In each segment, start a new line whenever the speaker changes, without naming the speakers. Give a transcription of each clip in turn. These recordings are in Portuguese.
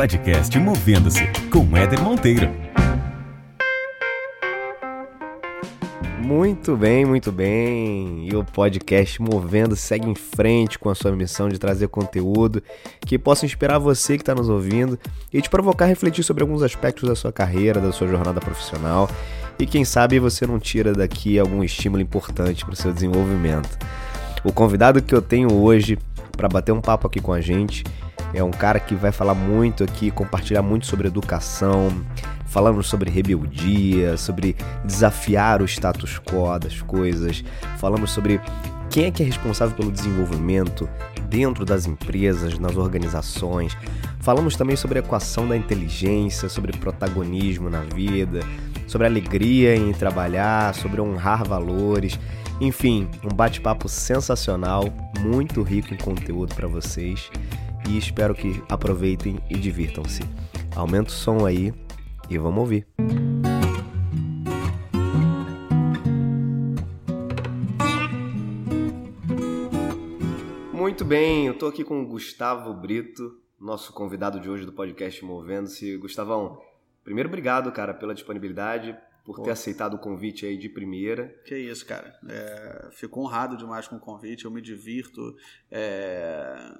podcast Movendo-se com Éder Monteiro.
Muito bem, muito bem. E o podcast Movendo segue em frente com a sua missão de trazer conteúdo que possa inspirar você que está nos ouvindo e te provocar a refletir sobre alguns aspectos da sua carreira, da sua jornada profissional. E quem sabe você não tira daqui algum estímulo importante para o seu desenvolvimento. O convidado que eu tenho hoje para bater um papo aqui com a gente é um cara que vai falar muito aqui, compartilhar muito sobre educação, falamos sobre rebeldia, sobre desafiar o status quo das coisas, falamos sobre quem é que é responsável pelo desenvolvimento dentro das empresas, nas organizações. Falamos também sobre a equação da inteligência, sobre protagonismo na vida, sobre alegria em trabalhar, sobre honrar valores. Enfim, um bate-papo sensacional, muito rico em conteúdo para vocês e espero que aproveitem e divirtam-se. Aumenta o som aí e vamos ouvir. Muito bem, eu estou aqui com o Gustavo Brito, nosso convidado de hoje do podcast Movendo-se. Gustavão, primeiro obrigado, cara, pela disponibilidade, por Pô. ter aceitado o convite aí de primeira.
Que isso, cara. É, fico honrado demais com o convite, eu me divirto. É,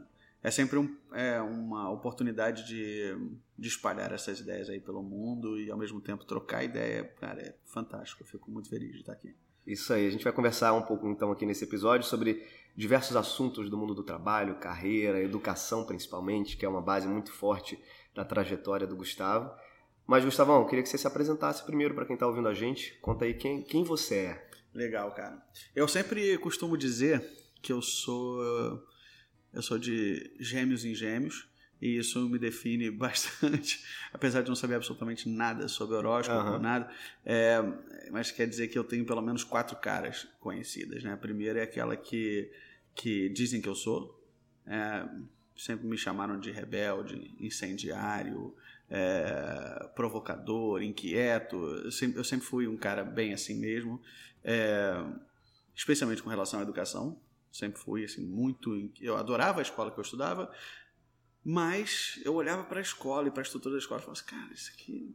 é sempre um, é, uma oportunidade de, de espalhar essas ideias aí pelo mundo e ao mesmo tempo trocar ideia. Cara, é fantástico. Eu fico muito feliz de estar aqui.
Isso aí. A gente vai conversar um pouco então aqui nesse episódio sobre diversos assuntos do mundo do trabalho, carreira, educação principalmente, que é uma base muito forte da trajetória do Gustavo. Mas, Gustavão, queria que você se apresentasse primeiro para quem está ouvindo a gente. Conta aí quem, quem você é.
Legal, cara. Eu sempre costumo dizer que eu sou eu sou de gêmeos em gêmeos e isso me define bastante, apesar de não saber absolutamente nada sobre horóscopo, uhum. nada. É, mas quer dizer que eu tenho pelo menos quatro caras conhecidas. Né? A primeira é aquela que, que dizem que eu sou. É, sempre me chamaram de rebelde, incendiário, é, provocador, inquieto. Eu sempre, eu sempre, fui um cara bem assim mesmo, é, especialmente com relação à educação. Sempre fui assim muito. Eu adorava a escola que eu estudava, mas eu olhava para a escola e para a estrutura da escola e falava assim, cara, isso aqui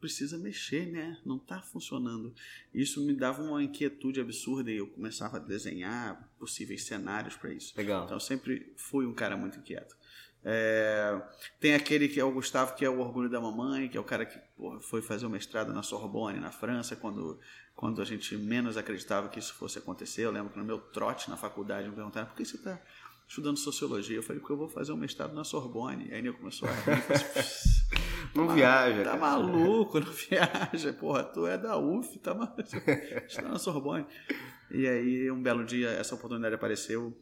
precisa mexer, né? Não está funcionando. Isso me dava uma inquietude absurda e eu começava a desenhar possíveis cenários para isso.
Legal.
Então eu sempre fui um cara muito inquieto. É, tem aquele que é o Gustavo, que é o orgulho da mamãe, que é o cara que foi fazer o mestrado na Sorbonne, na França, quando, quando a gente menos acreditava que isso fosse acontecer. Eu lembro que no meu trote na faculdade me perguntaram por que você está estudando sociologia? Eu falei, porque eu vou fazer um mestrado na Sorbonne. Aí ele começou a rir. Assim,
não tá viaja.
Tá cara. maluco, não viaja. Porra, tu é da UF, tá maluco. Está na Sorbonne. E aí, um belo dia, essa oportunidade apareceu.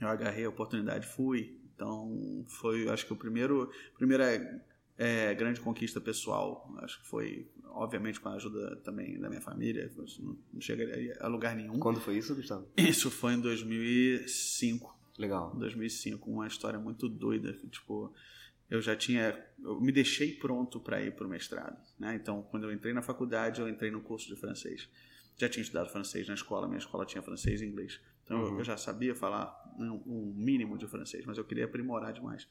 Eu agarrei a oportunidade, fui então, foi, acho que o primeiro, primeira é, grande conquista pessoal. Acho que foi, obviamente, com a ajuda também da minha família. Não chegaria a lugar nenhum.
Quando foi isso, Gustavo?
Isso foi em 2005.
Legal.
2005, uma história muito doida. Tipo, eu já tinha, eu me deixei pronto para ir para o mestrado. Né? Então, quando eu entrei na faculdade, eu entrei no curso de francês. Já tinha estudado francês na escola, minha escola tinha francês e inglês. Então uhum. eu já sabia falar um, mínimo de francês, mas eu queria aprimorar demais.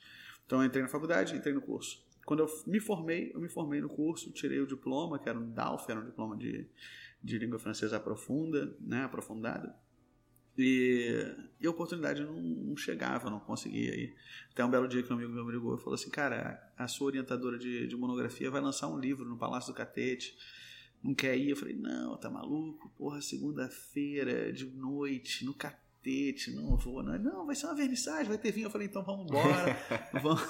Então eu entrei na faculdade, entrei no curso. Quando eu me formei, eu me formei no curso, tirei o diploma, que era um DALF, era um diploma de, de língua francesa aprofunda, né, aprofundada. E, e a oportunidade não, não, chegava, não conseguia ir. Até um belo dia que um amigo meu me ligou e falou assim: Cara, a sua orientadora de, de monografia vai lançar um livro no Palácio do Catete não quer ir? Eu falei, não, tá maluco? Porra, segunda-feira, de noite, no catete, não vou, não. Não, vai ser uma vernissagem, vai ter vinho. Eu falei, então vamos embora, vamos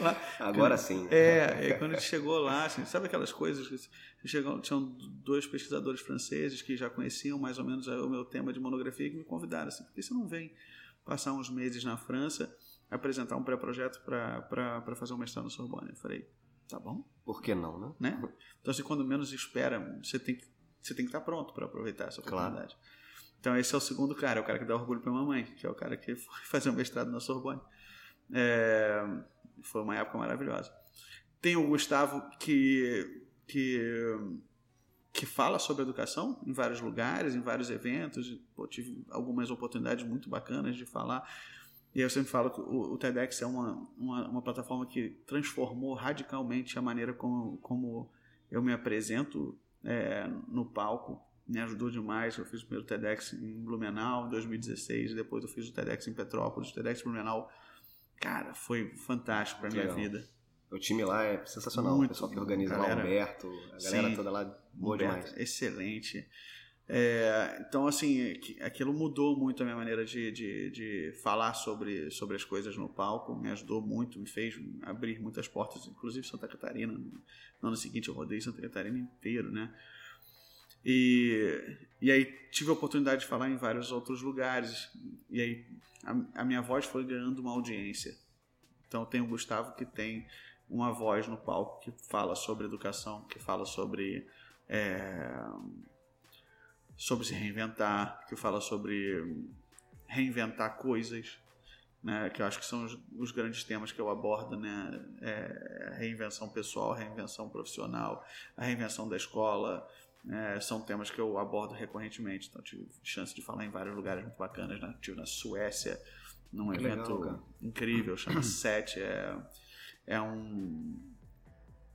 lá. Agora sim.
É, e quando a gente chegou lá, assim, sabe aquelas coisas que chegou, tinham dois pesquisadores franceses que já conheciam mais ou menos o meu tema de monografia que me convidaram assim, por que você não vem passar uns meses na França, apresentar um pré-projeto para fazer um mestrado no Sorbonne? Eu falei, tá bom.
Por que não, né?
né? Então, assim, quando menos espera, você tem que, você tem que estar pronto para aproveitar essa oportunidade. Claro. Então, esse é o segundo cara, é o cara que dá orgulho para mamãe, que é o cara que foi fazer um mestrado na Sorbonne. É, foi uma época maravilhosa. Tem o Gustavo que, que, que fala sobre educação em vários lugares, em vários eventos. Pô, tive algumas oportunidades muito bacanas de falar E eu sempre falo que o, o TEDx é uma, uma, uma, plataforma que transformou radicalmente a maneira como, como eu me apresento é, no palco. Me ajudou demais. Eu fiz o primeiro TEDx em Blumenau em 2016, depois eu fiz o TEDx em Petrópolis. O TEDx Blumenau, cara, foi fantástico para minha Legal. vida.
O time lá é sensacional. Muito, o pessoal que organiza galera, lá, o Humberto, a galera sim, toda lá, boa Humberto, demais.
Excelente. É, então, assim, aquilo mudou muito a minha maneira de, de, de, falar sobre, sobre as coisas no palco, me ajudou muito, me fez abrir muitas portas, inclusive Santa Catarina. No ano seguinte eu rodei Santa Catarina inteiro, né? E, e aí tive a oportunidade de falar em vários outros lugares, e aí a, a minha voz foi ganhando uma audiência. Então tem o Gustavo que tem uma voz no palco que fala sobre educação, que fala sobre. É, sobre se reinventar, que fala sobre reinventar coisas, né, que eu acho que são os, os grandes temas que eu abordo, né, é, reinvenção pessoal, reinvenção profissional, a reinvenção da escola, é, são temas que eu abordo recorrentemente. Então, tive chance de falar em vários lugares muito bacanas. Né? Tive na Suécia, num que evento legal, incrível, chama SET. É, é um.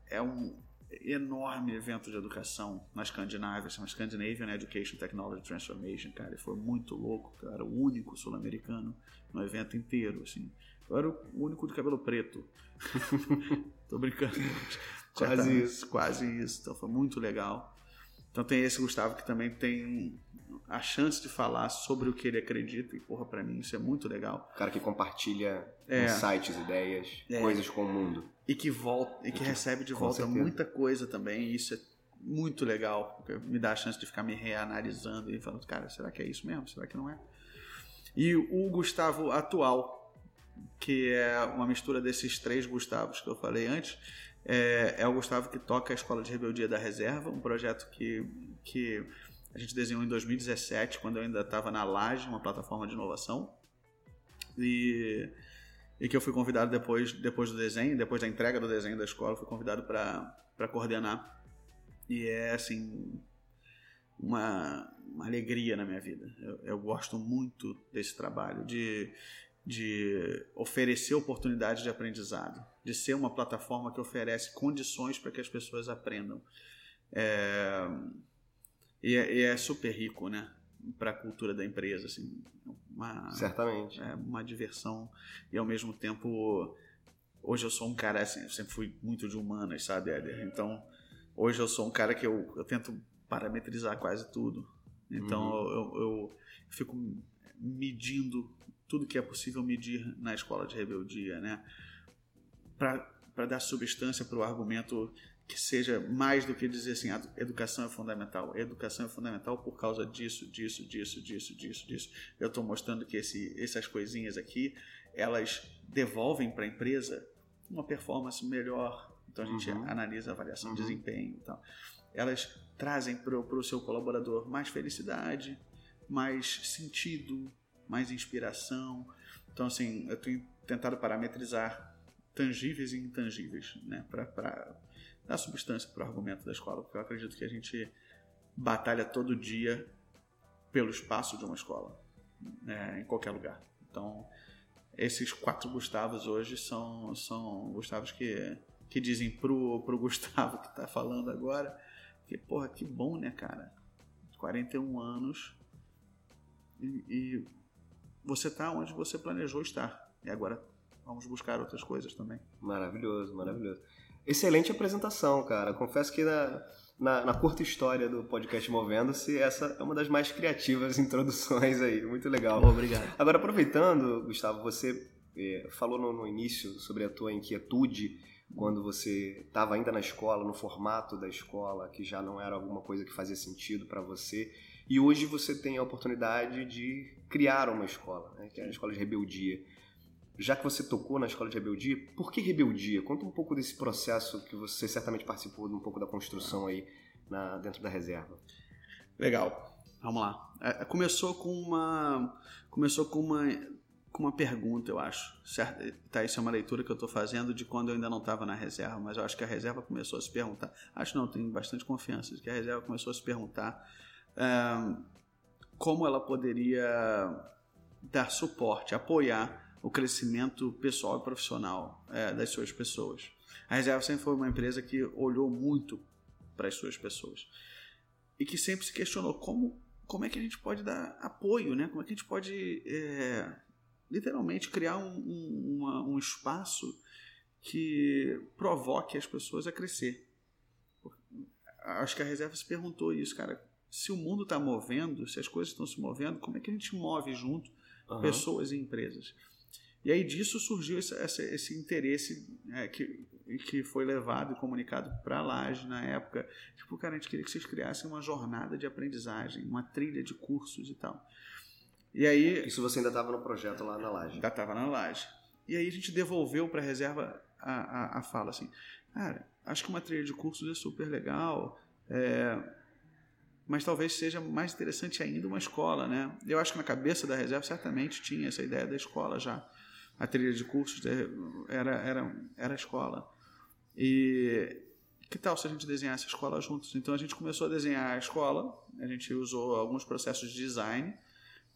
É um enorme evento de educação na Escandinávia, chama Scandinavian Education Technology Transformation, cara, e foi muito louco, eu era o único sul-americano no evento inteiro, assim, eu era o único de cabelo preto, tô brincando, quase isso, quase isso, então foi muito legal, então tem esse Gustavo que também tem a chance de falar sobre o que ele acredita, e porra, pra mim isso é muito legal.
O cara que compartilha é. insights, ideias, é. coisas com o mundo.
E que volta, e que, recebe de volta muita coisa também, e isso é muito legal, porque me dá a chance de ficar me reanalisando e falando, cara, será que é isso mesmo? Será que não é? E o Gustavo atual, que é uma mistura desses três Gustavos que eu falei antes, é, é o Gustavo que toca a Escola de Rebeldia da Reserva, um projeto que, que a gente desenhou em 2017, quando eu ainda estava na Laje, uma plataforma de inovação. E, e que eu fui convidado depois, depois do desenho, depois da entrega do desenho da escola, fui convidado para coordenar. E é assim uma, uma alegria na minha vida. Eu, eu gosto muito desse trabalho, de, de oferecer oportunidades de aprendizado, de ser uma plataforma que oferece condições para que as pessoas aprendam. É, e, é, e é super rico, né? para a cultura da empresa, assim, uma,
certamente,
é, uma diversão e ao mesmo tempo hoje eu sou um cara assim, eu sempre fui muito de humanas, sabe, Éder? Então hoje eu sou um cara que eu, eu tento parametrizar quase tudo, então uhum. eu, eu, eu, fico medindo tudo que é possível medir na escola de rebeldia, né? Para dar substância para o argumento que seja mais do que dizer assim, a educação é fundamental. A educação é fundamental por causa disso, disso, disso, disso, disso, disso. Eu estou mostrando que esse, essas coisinhas aqui, elas devolvem para a empresa uma performance melhor. Então a gente uhum. analisa a avaliação uhum. de desempenho e tal. Elas trazem para o seu colaborador mais felicidade, mais sentido, mais inspiração. Então, assim, eu tenho tentado parametrizar tangíveis e intangíveis, né? Para dar substância para o argumento da escola, porque eu acredito que a gente batalha todo dia pelo espaço de uma escola, né? em qualquer lugar. Então, esses quatro Gustavos hoje são, são Gustavos que, que dizem pro, pro Gustavo que está falando agora que, porra, que bom, né, cara? 41 anos e, e você está onde você planejou estar. E agora vamos buscar outras coisas também.
Maravilhoso, maravilhoso. Excelente apresentação, cara. Confesso que na, na, na curta história do podcast Movendo-se, essa é uma das mais criativas introduções aí. Muito legal.
Obrigado.
Agora, aproveitando, Gustavo, você é, falou no, no início sobre a tua inquietude quando você estava ainda na escola, no formato da escola, que já não era alguma coisa que fazia sentido para você. E hoje você tem a oportunidade de criar uma escola, né, que é a escola de rebeldia. Já que você tocou na escola de rebeldia, por que rebeldia? Conta um pouco desse processo que você certamente participou um pouco da construção aí na, dentro da reserva.
Legal, vamos lá. É, começou com uma começou com uma com uma pergunta, eu acho. Certo? Tá, isso é uma leitura que eu estou fazendo de quando eu ainda não estava na reserva, mas eu acho que a reserva começou a se perguntar. Acho não, tenho bastante confiança de que a reserva começou a se perguntar como ela poderia dar suporte, apoiar o crescimento pessoal e profissional é, das suas pessoas. A Reserva sempre foi uma empresa que olhou muito para as suas pessoas e que sempre se questionou como, como é que a gente pode dar apoio, né? como é que a gente pode é, literalmente criar um, um, uma, um espaço que provoque as pessoas a crescer. Acho que a reserva se perguntou isso, cara. Se o mundo está movendo, se as coisas estão se movendo, como é que a gente move junto uhum. pessoas e empresas? E aí disso surgiu esse, esse, esse interesse é, que, que foi levado e comunicado para a Laje na época. Tipo, cara, a gente queria que vocês criassem uma jornada de aprendizagem, uma trilha de cursos e tal. E aí.
Isso você ainda estava no projeto lá na Laje?
Ainda estava na Laje. E aí a gente devolveu para a reserva a, a, fala assim, cara, acho que uma trilha de cursos é super legal, é, mas talvez seja mais interessante ainda uma escola, né? Eu acho que na cabeça da reserva certamente tinha essa ideia da escola já. A trilha de cursos é, era, era, era a escola. E que tal se a gente desenhasse a escola juntos? Então a gente começou a desenhar a escola, a gente usou alguns processos de design,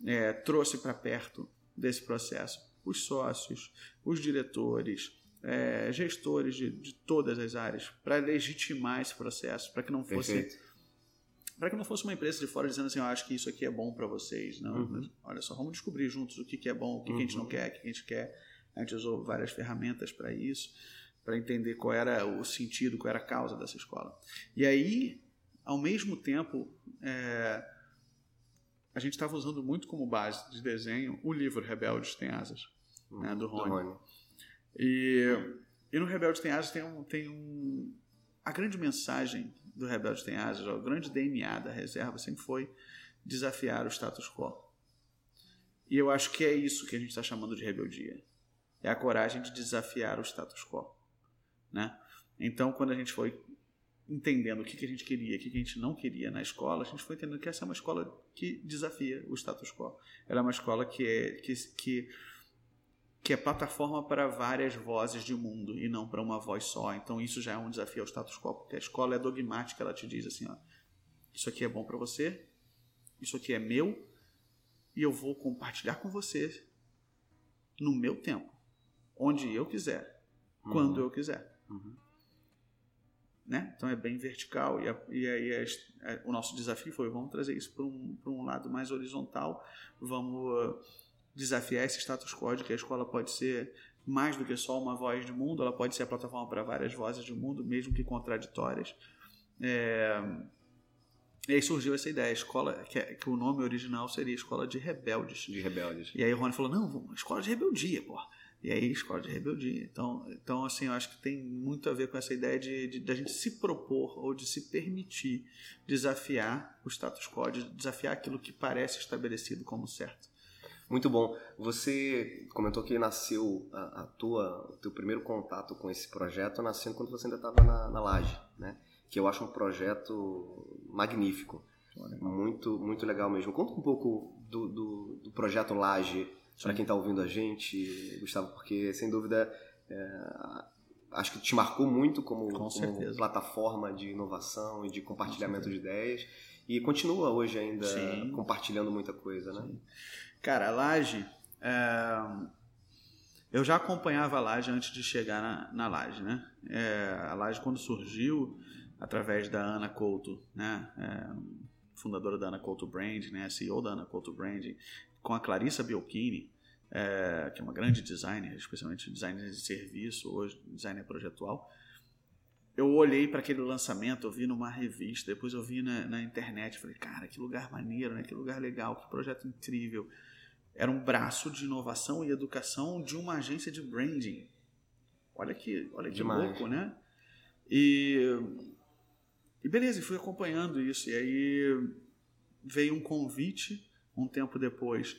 é, trouxe para perto desse processo os sócios, os diretores, é, gestores de, de, todas as áreas para legitimar esse processo, para que não fosse para que não fosse uma empresa de fora dizendo assim, eu acho que isso aqui é bom para vocês, não? Uhum. Olha só, vamos descobrir juntos o que, que é bom, o que, uhum. que, a gente não uhum. quer, o que, a gente quer. A gente usou várias ferramentas para isso, para entender qual era o sentido, qual era a causa dessa escola. E aí, ao mesmo tempo, é, a gente estava usando muito como base de desenho o livro Rebeldes Tem Asas, uhum. né, do Rony. Do Rony. E, e no Rebelde Tem Asas tem um, tem um. A grande mensagem do Rebelde Tem Asas, o grande DNA da reserva sempre foi desafiar o status quo. E eu acho que é isso que a gente está chamando de rebeldia. É a coragem de desafiar o status quo. Né? Então, quando a gente foi entendendo o que, que a gente queria, o que, que a gente não queria na escola, a gente foi entendendo que essa é uma escola que desafia o status quo. Ela é uma escola que, é, que, que que é plataforma para várias vozes de mundo e não para uma voz só. Então isso já é um desafio ao status quo, porque a escola é dogmática, ela te diz assim, ó, isso aqui é bom para você, isso aqui é meu e eu vou compartilhar com você no meu tempo, onde eu quiser, uhum. quando eu quiser. Uhum. Né? Então é bem vertical e, a, e aí a, a, o nosso desafio foi vamos trazer isso para um, um lado mais horizontal, vamos desafiar esse status quo de que a escola pode ser mais do que só uma voz de mundo, ela pode ser a plataforma para várias vozes de mundo, mesmo que contraditórias. É... E aí surgiu essa ideia, escola, que, é, que, o nome original seria Escola de Rebeldes.
De Rebeldes.
E aí o Rony falou, não, escola de rebeldia, pô. E aí, escola de rebeldia. Então, então, assim, eu acho que tem muito a ver com essa ideia de, de, de a gente se propor ou de se permitir desafiar o status quo, de desafiar aquilo que parece estabelecido como certo.
Muito bom. Você comentou que nasceu a, a, tua, o teu primeiro contato com esse projeto nascendo quando você ainda estava na, na Laje, né? Que eu acho um projeto magnífico, muito muito legal mesmo. Conta um pouco do, do, do projeto Laje para quem está ouvindo a gente, Gustavo, porque sem dúvida é, acho que te marcou muito como, como, plataforma de inovação e de compartilhamento de ideias e continua hoje ainda Sim. compartilhando muita coisa, né? Sim.
Cara, a Laje. É... Eu já acompanhava a Laje antes de chegar na, na Laje, né? É, a Laje, quando surgiu, através da Ana Couto, né? É, fundadora da Ana Couto Brand, né? CEO da Ana Couto Brand, com a Clarissa Biolchini, é, que é uma grande designer, especialmente designer de serviço, hoje designer projetual. Eu olhei para aquele lançamento, eu vi numa revista, depois eu vi na, na internet, falei, cara, que lugar maneiro, né? Que lugar legal, que projeto incrível era um braço de inovação e educação de uma agência de branding. Olha que, olha que louco, né? E, e beleza, fui acompanhando isso. E aí veio um convite, um tempo depois,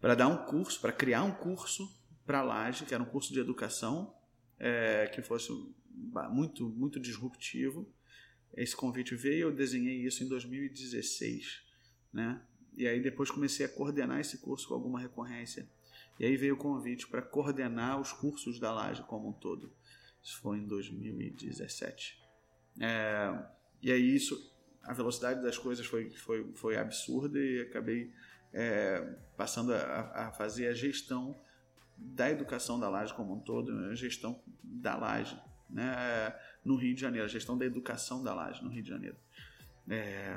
para dar um curso, para criar um curso para a Laje, que era um curso de educação, é, que fosse muito, muito disruptivo. Esse convite veio, eu desenhei isso em 2016, né? E aí depois comecei a coordenar esse curso com alguma recorrência. E aí veio o convite para coordenar os cursos da Laje como um todo. Isso foi em 2017. É, e aí isso, a velocidade das coisas foi, foi, foi absurda e acabei é, passando a, a, fazer a gestão da educação da laje como um todo, a gestão da laje né, no Rio de Janeiro, a gestão da educação da laje no Rio de Janeiro. É,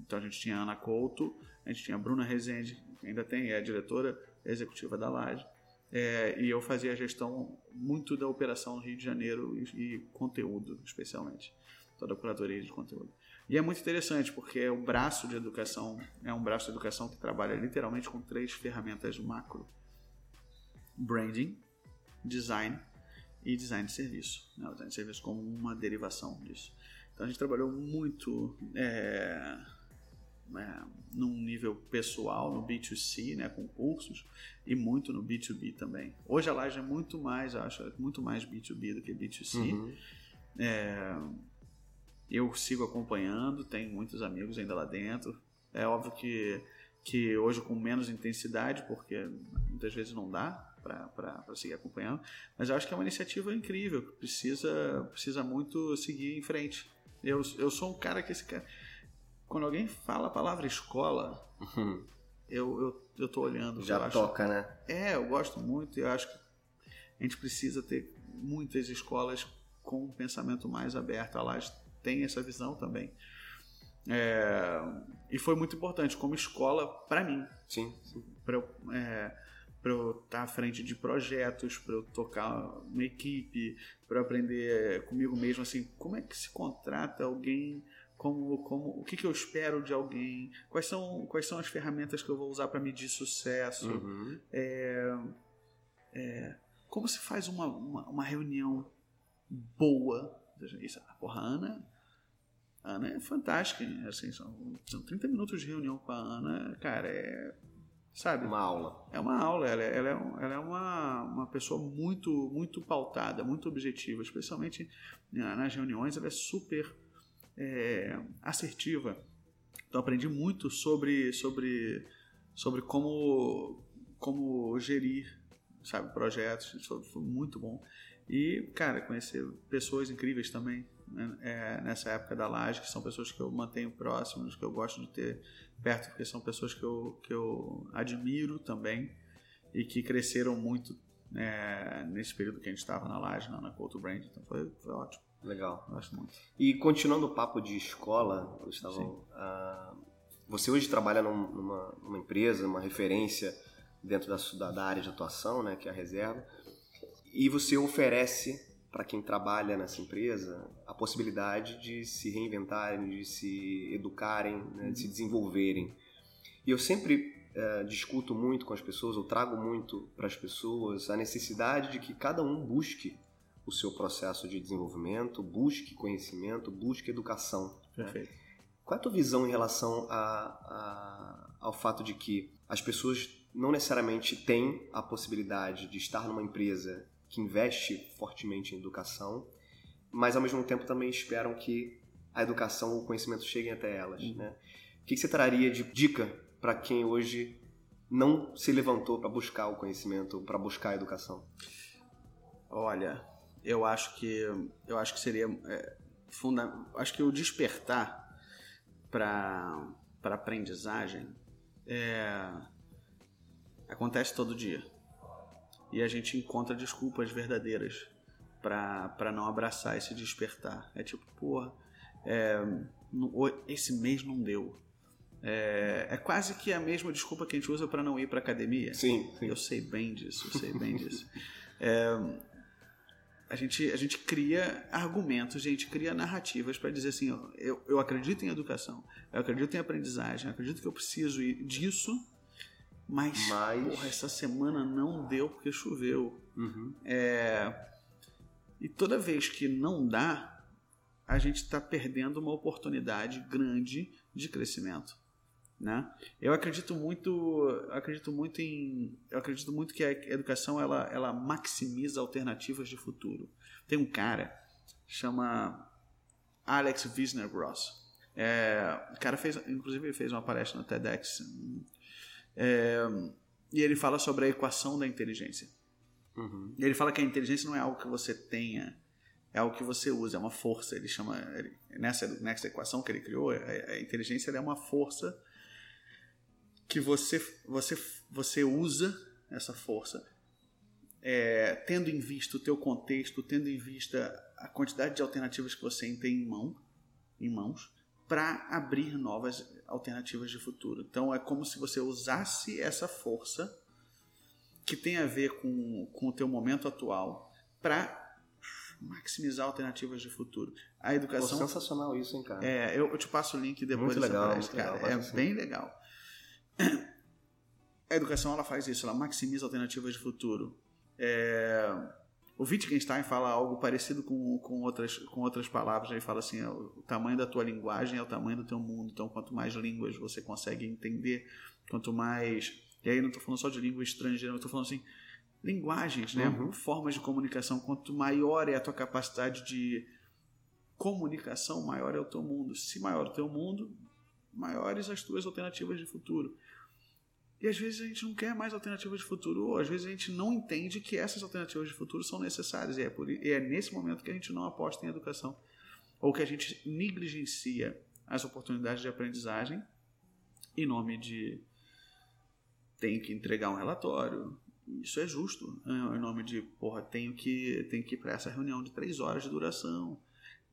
então a gente tinha a Ana Couto, a gente tinha a Bruna Rezende, que ainda tem, é a diretora executiva da laje, é, e eu fazia a gestão muito da operação no Rio de Janeiro e, e conteúdo, especialmente, toda a curadoria de conteúdo. E é muito interessante porque o braço de educação é um braço de educação que trabalha literalmente com três ferramentas macro: branding, design e design de serviço. Né? O design de serviço como uma derivação disso. Então a gente trabalhou muito é, é, num nível pessoal, no B2C, né, com cursos, e muito no B2B também. Hoje a Laje é muito mais, acho, muito mais B2B do que B2C. Uhum. É, eu sigo acompanhando, tenho muitos amigos ainda lá dentro. É óbvio que, que hoje com menos intensidade, porque muitas vezes não dá para seguir acompanhando, mas eu acho que é uma iniciativa incrível, que precisa, precisa muito seguir em frente. Eu, eu sou um cara que esse cara. Quando alguém fala a palavra escola, uhum. eu, eu, eu tô olhando.
Já toca,
acho,
né?
É, eu gosto muito e eu acho que a gente precisa ter muitas escolas com um pensamento mais aberto. A Laje tem essa visão também. É, e foi muito importante como escola para mim.
Sim, sim.
Para eu, é, eu estar à frente de projetos, para eu tocar uma equipe, para aprender comigo mesmo assim, como é que se contrata alguém, como, como o que, que eu espero de alguém, quais são, quais são as ferramentas que eu vou usar para medir sucesso, uhum. é, é, como se faz uma, uma, uma reunião boa. Isso, porra, a Ana a Ana é fantástica, assim, são, são 30 minutos de reunião com a Ana, cara, é. Sabe?
Uma aula.
É uma aula, ela, é, ela é, ela é uma, uma pessoa muito, muito pautada, muito objetiva, especialmente nas reuniões, ela é super é, assertiva. Então aprendi muito sobre, sobre, sobre como, como gerir sabe, projetos, isso foi muito bom. E, cara, conhecer pessoas incríveis também né, é, nessa época da laje, que são pessoas que eu mantenho próximos, que eu gosto de ter perto, porque são pessoas que eu, que eu admiro também e que cresceram muito é, nesse período que a gente estava na laje, na Couto Brand. Então foi, foi ótimo.
Legal.
Gosto muito.
E continuando o papo de escola, Gustavo, uh, você hoje trabalha numa, numa empresa, uma referência dentro da, da área de atuação, né, que é a reserva, e você oferece para quem trabalha nessa empresa a possibilidade de se reinventarem, de se educarem, né, de se desenvolverem. E eu sempre uh, discuto muito com as pessoas, eu trago muito para as pessoas a necessidade de que cada um busque o seu processo de desenvolvimento, busque conhecimento, busque educação.
Né? Perfeito. Né?
Qual é a tua visão em relação a, a, ao fato de que as pessoas não necessariamente têm a possibilidade de estar numa empresa que investe fortemente em educação, mas ao mesmo tempo também esperam que a educação, o conhecimento cheguem até elas. Uhum. Né? O que você traria de dica para quem hoje não se levantou para buscar o conhecimento, para buscar a educação?
Olha, eu acho que eu acho que seria é, funda acho que o despertar para para aprendizagem é, acontece todo dia e a gente encontra desculpas verdadeiras para não abraçar esse despertar. É tipo, porra, é, esse mês não deu. É, é, quase que a mesma desculpa que a gente usa para não ir para academia.
Sim, sim,
Eu sei bem disso, eu sei bem disso. É, a, gente, a gente cria argumentos, a gente cria narrativas para dizer assim: ó, eu, eu acredito em educação, eu acredito em aprendizagem, eu acredito que eu preciso disso mas, Mas... Porra, essa semana não deu porque choveu.
Uhum.
É... E toda vez que não dá, a gente está perdendo uma oportunidade grande de crescimento. Né? Eu acredito muito, acredito muito em, eu acredito muito que a educação ela, ela maximiza alternativas de futuro. Tem um cara chama Alex Wisner Gross. É, o cara fez, inclusive, ele fez uma palestra no TEDx é, e ele fala sobre a equação da inteligência.
Uhum.
Ele fala que a inteligência não é algo que você tenha, é algo que você usa, é uma força. Ele chama ele, nessa nessa equação que ele criou, a, a inteligência é uma força que você você você usa essa força é, tendo em vista o teu contexto, tendo em vista a quantidade de alternativas que você tem em, mão, em mãos, para abrir novas alternativas de futuro. Então é como se você usasse essa força que tem a ver com, com o teu momento atual para maximizar alternativas de futuro. A educação.
Pô, sensacional isso, hein, cara?
É, eu, eu te passo o link depois
muito
dessa
legal,
palestra, cara.
legal,
é
assim.
bem legal. A educação ela faz isso, ela maximiza alternativas de futuro. É, o Wittgenstein fala algo parecido com, com, outras, com outras palavras. Ele fala assim: o tamanho da tua linguagem é o tamanho do teu mundo. Então, quanto mais línguas você consegue entender, quanto mais. E aí, não estou falando só de língua estrangeira, estou falando assim: linguagens, né?
Uhum.
formas de comunicação. Quanto maior é a tua capacidade de comunicação, maior é o teu mundo. Se maior é o teu mundo, maiores as tuas alternativas de futuro. E às vezes a gente não quer mais alternativas de futuro, ou às vezes a gente não entende que essas alternativas de futuro são necessárias. E é, por, e é nesse momento que a gente não aposta em educação. Ou que a gente negligencia as oportunidades de aprendizagem em nome de tenho que entregar um relatório. Isso é justo. né? Em nome de, porra, tenho que, tenho que ir para essa reunião de três horas de duração.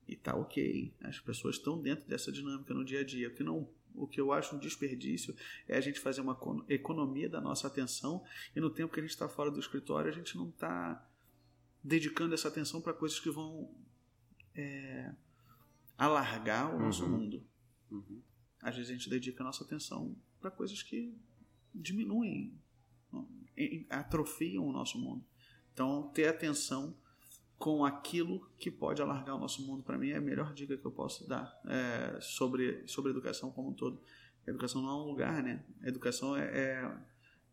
E tá ok. As pessoas estão dentro dessa dinâmica no dia a dia. O que, não, o que eu acho um desperdício é a gente fazer uma econo- economia da nossa atenção e no tempo que a gente está fora do escritório a gente não está dedicando essa atenção para coisas que vão é, alargar o nosso
Uhum.
mundo.
Uhum.
Às vezes a gente dedica a nossa atenção para coisas que diminuem, em- atrofiam o nosso mundo. Então, ter atenção com aquilo que pode alargar o nosso mundo, para mim, é a melhor dica que eu posso dar é, sobre, sobre educação como um todo. A educação não é um lugar, né? A educação é,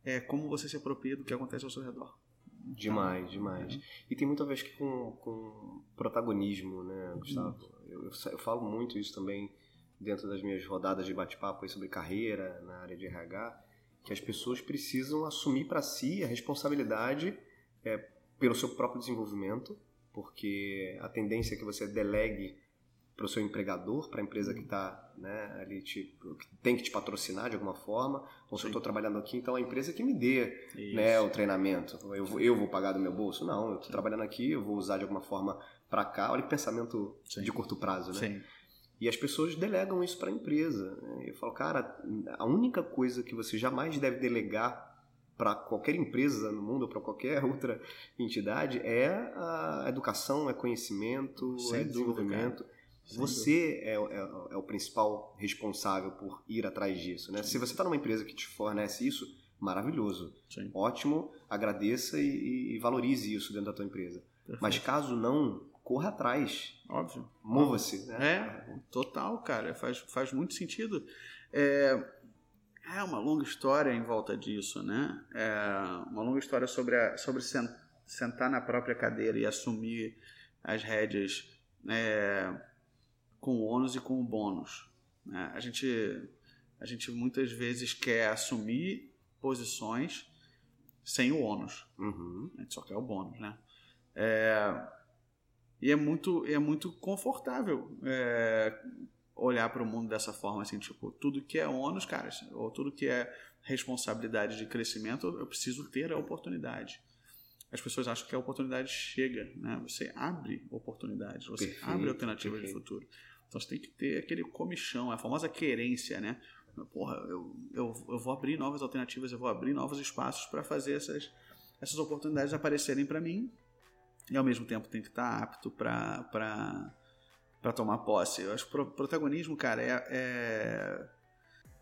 é, é como você se apropria do que acontece ao seu redor.
Demais, demais. E tem muito a ver com, com protagonismo, né, Gustavo? Eu, eu, eu falo muito isso também dentro das minhas rodadas de bate-papo sobre carreira na área de RH, que as pessoas precisam assumir para si a responsabilidade é, pelo seu próprio desenvolvimento, porque a tendência é que você delegue para o seu empregador, para a empresa que está né, ali, te, que tem que te patrocinar de alguma forma, ou se eu estou trabalhando aqui, então a empresa que me dê
Isso.
né, o treinamento. Eu, vou- eu vou pagar do meu bolso? Não, eu estou trabalhando aqui, eu vou usar de alguma forma para cá. Olha que pensamento
Sim.
de curto prazo, né?
Sim.
E as pessoas delegam isso para a empresa. né? Eu falo, cara, a única coisa que você jamais deve delegar para qualquer empresa no mundo ou para qualquer outra entidade é a educação, é conhecimento,
Sem
é
dúvida,
desenvolvimento.
Sem
Você é, o- é é o principal responsável por ir atrás disso, né? Se você está numa empresa que te fornece isso, maravilhoso,
Sim.
ótimo, agradeça e, e- valorize isso dentro da tua empresa. Mas caso não, corra atrás,
Óbvio.
mova-se, né?
É, total, cara. Faz, faz muito sentido. É, é uma longa história em volta disso, né? É uma longa história sobre, a, sobre sen- sentar na própria cadeira e assumir as rédeas é, com o ônus e com o bônus. né? A, gente, a gente muitas vezes quer assumir posições sem o ônus.
Uhum.
A gente só quer o bônus, né? É, e é muito, é muito confortável é, olhar para o mundo dessa forma, assim, tipo, tudo que é ônus, cara, ou tudo que é responsabilidade de crescimento, eu preciso ter a oportunidade. As pessoas acham que a oportunidade chega, né? Você abre oportunidades, você
Perfeito,
abre alternativas de
perfeito.
futuro. Então você tem que ter aquele comichão, a famosa querência, né? Porra, eu, eu, eu vou abrir novas alternativas, eu vou abrir novos espaços para fazer essas, essas oportunidades aparecerem para mim e ao mesmo tempo tem que estar apto para para tomar posse. Eu acho que pro- protagonismo, cara, é, é,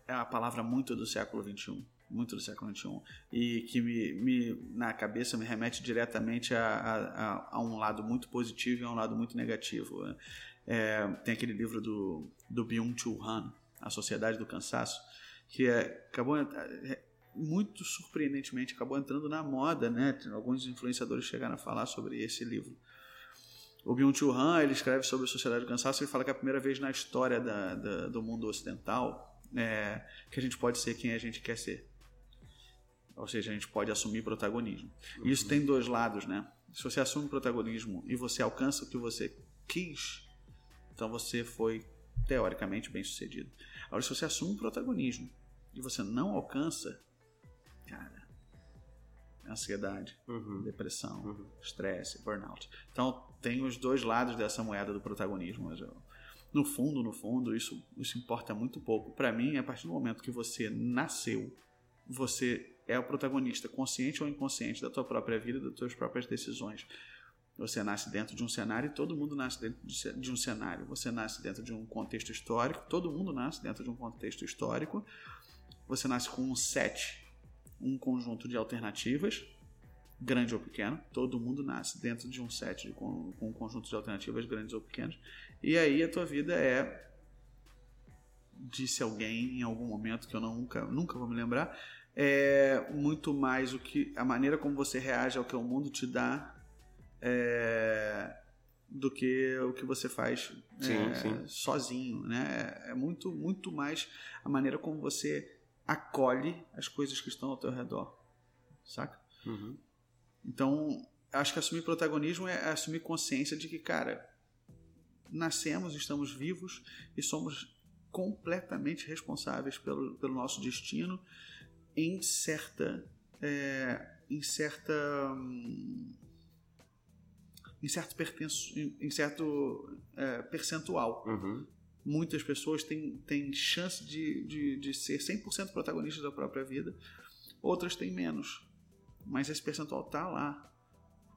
é uma palavra muito do século XXI. Muito do século XXI. E que me, me na cabeça me remete diretamente a, a, a- a um lado muito positivo e a um lado muito negativo. É, tem aquele livro do, do Byung-Chul Han, A Sociedade do Cansaço, que é, acabou é, muito surpreendentemente acabou entrando na moda, né? Alguns influenciadores chegaram a falar sobre esse livro. O Byung-Chul Han, ele escreve sobre a sociedade do cansaço e fala que é a primeira vez na história da, da- do mundo ocidental é, que a gente pode ser quem a gente quer ser. Ou seja, a gente pode assumir protagonismo. E isso tem dois lados, né? Se você assume protagonismo e você alcança o que você quis, então você foi teoricamente bem sucedido. Agora, se você assume protagonismo e você não alcança, cara, ansiedade,
Uhum.
depressão,
Uhum.
estresse, burnout. Então tem os dois lados dessa moeda do protagonismo. mas eu- no fundo, no fundo, isso, isso importa muito pouco. Para mim, a partir do momento que você nasceu, você é o protagonista, consciente ou inconsciente, da tua própria vida, das tuas próprias decisões. Você nasce dentro de um cenário e todo mundo nasce dentro de um cenário. Você nasce dentro de um contexto histórico, todo mundo nasce dentro de um contexto histórico. Você nasce com um set, um conjunto de alternativas, grande ou pequeno. Todo mundo nasce dentro de um set de- com, com um conjunto de alternativas, grandes ou pequenas. E aí a tua vida é. Disse alguém em algum momento que eu nunca, nunca vou me lembrar. É muito mais o que. a maneira como você reage ao que o mundo te dá é, do que o que você faz
Sim,
é,
sim.
sozinho, né? É muito, muito mais a maneira como você acolhe as coisas que estão ao teu redor, saca?
Uhum.
Então, acho que assumir protagonismo é assumir consciência de que, cara, nascemos, estamos vivos e somos completamente responsáveis pelo, pelo nosso destino em certa é, em certa hum, em certo pertenço, em, certo é, percentual
Uhum.
Muitas pessoas têm, têm chance de, de, de ser 100% protagonistas da própria vida, outras têm menos. Mas esse percentual tá lá.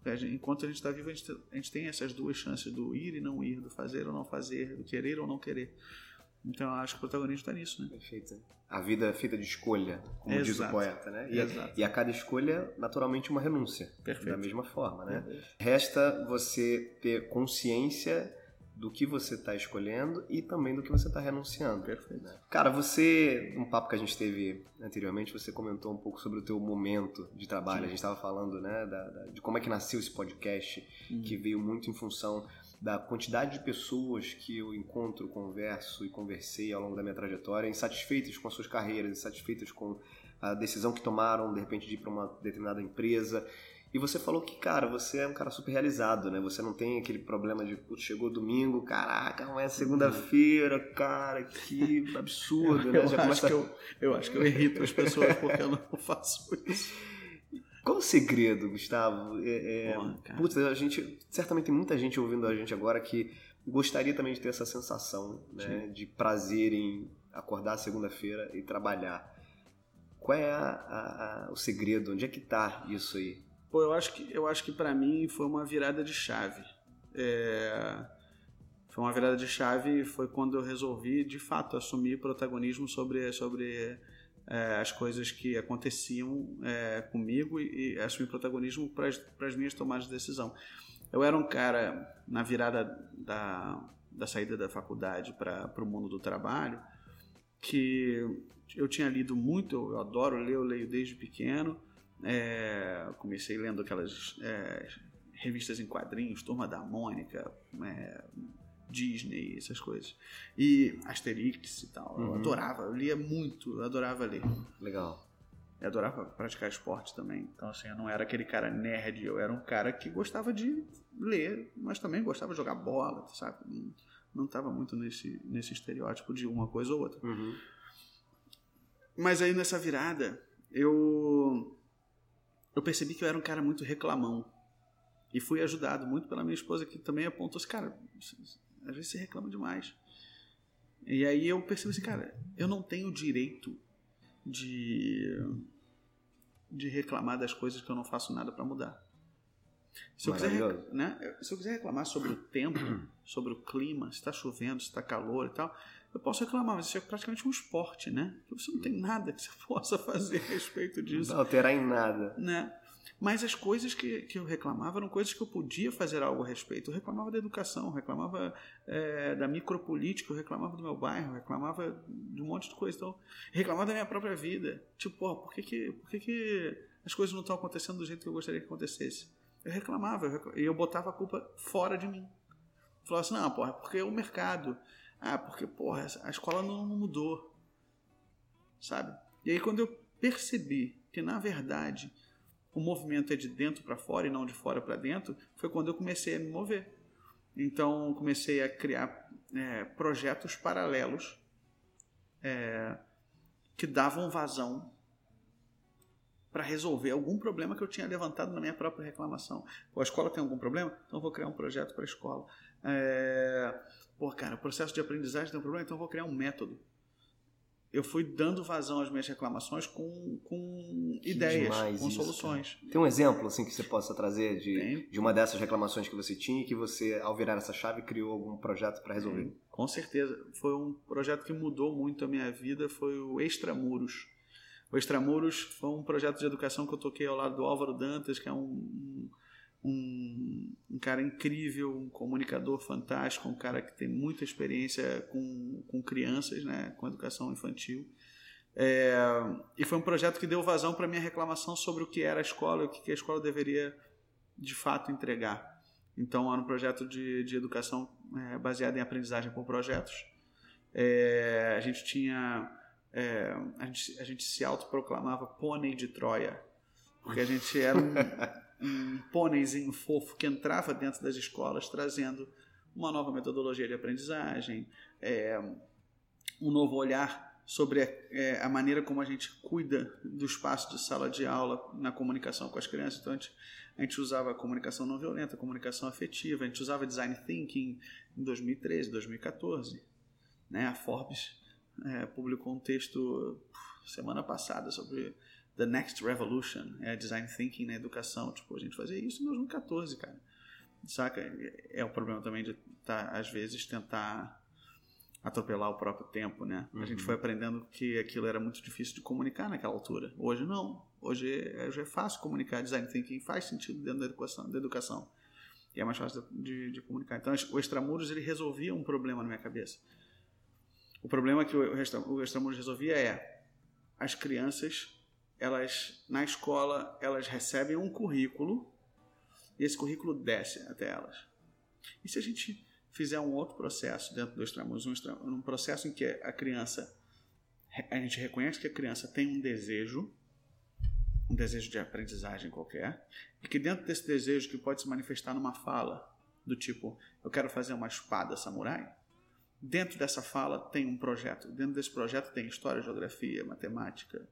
A gente- enquanto a gente está vivo, a gente, te- a gente tem essas duas chances do ir e não ir, do fazer ou não fazer, do querer ou não querer. Então eu acho que o protagonismo está nisso, né?
Perfeito. A vida é feita de escolha, como diz o
Exato.
poeta, né? E, a-
Exato.
e a cada escolha, naturalmente, uma renúncia.
Perfeito.
Da mesma forma, né? Resta você ter consciência do que você está escolhendo e também do que você está renunciando.
Perfeito.
né? Cara, você, um papo que a gente teve anteriormente, você comentou um pouco sobre o teu momento de trabalho.
Sim.
A gente estava falando, né, da- da- de como é que nasceu esse podcast,
Uhum.
que veio muito em função da quantidade de pessoas que eu encontro, converso e conversei ao longo da minha trajetória, insatisfeitas com as suas carreiras, insatisfeitas com a decisão que tomaram, de repente, de ir para uma determinada empresa. E você falou que, cara, você é um cara super realizado, né? Você não tem aquele problema de, putz, chegou domingo, caraca, amanhã é segunda-feira, cara, que absurdo, né?
Eu, acho que eu, eu acho que eu irrito as pessoas porque eu não faço isso.
Qual o segredo, Gustavo? É, é...
Porra.
Putz, a gente. Certamente tem muita gente ouvindo a gente agora que gostaria também de ter essa sensação, né? De prazer em acordar segunda-feira e trabalhar. Qual é a- a- a- o segredo? Onde é que tá isso aí?
Pô, eu acho que, eu acho que para mim foi uma virada de chave. É, Foi uma virada de chave foi quando eu resolvi, de fato, assumir protagonismo sobre, sobre é, as coisas que aconteciam é, comigo e, e assumir protagonismo para as minhas tomadas de decisão. Eu era um cara, na virada da, da saída da faculdade para o mundo do trabalho, que eu tinha lido muito, eu adoro ler, eu leio desde pequeno, é, comecei lendo aquelas é, revistas em quadrinhos, Turma da Mônica, é, Disney, essas coisas. E Asterix e tal. Eu
Uhum.
adorava, eu lia muito, eu adorava ler.
Legal.
Eu adorava praticar esporte também. Então, assim, eu não era aquele cara nerd, eu era um cara que gostava de ler, mas também gostava de jogar bola, sabe? Não- Não estava muito nesse, nesse estereótipo de uma coisa ou outra.
Uhum.
Mas aí nessa virada, eu eu percebi que eu era um cara muito reclamão. E fui ajudado muito pela minha esposa, que também apontou assim, cara, às vezes você reclama demais. E aí eu percebi assim, cara, eu não tenho direito de de reclamar das coisas que eu não faço nada para mudar. Se eu, quiser, né, se eu quiser reclamar sobre o tempo, sobre o clima, se está chovendo, se está calor e tal, eu posso reclamar, mas isso é praticamente um esporte, né? Você não tem nada que você possa fazer a respeito disso
Não alterar em nada.
né? Mas as coisas que, que eu reclamava eram coisas que eu podia fazer algo a respeito. Eu reclamava da educação, eu reclamava é, da micropolítica, eu reclamava do meu bairro, eu reclamava de um monte de coisa. Então, reclamava da minha própria vida. Tipo, pô, por que, que, por que, que as coisas não estão acontecendo do jeito que eu gostaria que acontecesse? Eu reclamava, e eu botava a culpa fora de mim. Falava assim, não, porra, porque é o mercado. Ah, porque, porra, a escola não mudou. Sabe? E aí quando eu percebi que, na verdade, o movimento é de dentro para fora e não de fora para dentro, foi quando eu comecei a me mover. Então, comecei a criar é, projetos paralelos é, que davam vazão para resolver algum problema que eu tinha levantado na minha própria reclamação. Pô, a escola tem algum problema? Então eu vou criar um projeto para a escola. É... Pô, cara, o processo de aprendizagem tem um problema? Então eu vou criar um método. Eu fui dando vazão às minhas reclamações com, com ideias, com isso, soluções.
Cara. Tem um exemplo assim que você possa trazer de, de uma dessas reclamações que você tinha e que você, ao virar essa chave, criou algum projeto para resolver? Tem.
Com certeza. Foi um projeto que mudou muito a minha vida, foi o Extramuros. O Extramuros foi um projeto de educação que eu toquei ao lado do Álvaro Dantas, que é um, um, um, cara incrível, um comunicador fantástico, um cara que tem muita experiência com, com crianças, né, com educação infantil. É, e foi um projeto que deu vazão para minha reclamação sobre o que era a escola e o que a escola deveria de fato entregar. Então, era um projeto de, de educação é, baseado em aprendizagem por projetos. É, a gente tinha. É, a, gente, a gente se autoproclamava pônei de Troia, porque a gente era um, um pôneizinho fofo que entrava dentro das escolas trazendo uma nova metodologia de aprendizagem, é, um novo olhar sobre a, é, a, maneira como a gente cuida do espaço de sala de aula na comunicação com as crianças. Então, a gente, a gente usava a comunicação não violenta, a comunicação afetiva, a gente usava design thinking em 2013, 2014. Né? A Forbes é, publicou um texto semana passada sobre The Next Revolution, é Design Thinking na educação. Tipo, a gente fazia isso em 2014, cara. Saca? É o problema também de, tá, às vezes, tentar atropelar o próprio tempo, né? Uhum. A gente uhum. foi aprendendo que aquilo era muito difícil de comunicar naquela altura. Hoje não. Hoje é, hoje é fácil comunicar. Design Thinking faz sentido dentro da educação. Da educação. E é mais fácil de, de comunicar. Então, o Extramuros, ele resolvia um problema na minha cabeça. O problema que o Extramuros resolvia é as crianças elas na escola elas recebem um currículo e esse currículo desce até elas. E se a gente fizer um outro processo dentro do extramuros, um, um processo em que a criança a gente reconhece que a criança tem um desejo, um desejo de aprendizagem qualquer, e que dentro desse desejo que pode se manifestar numa fala do tipo eu quero fazer uma espada samurai, dentro dessa fala tem um projeto, dentro desse projeto tem história, geografia, matemática,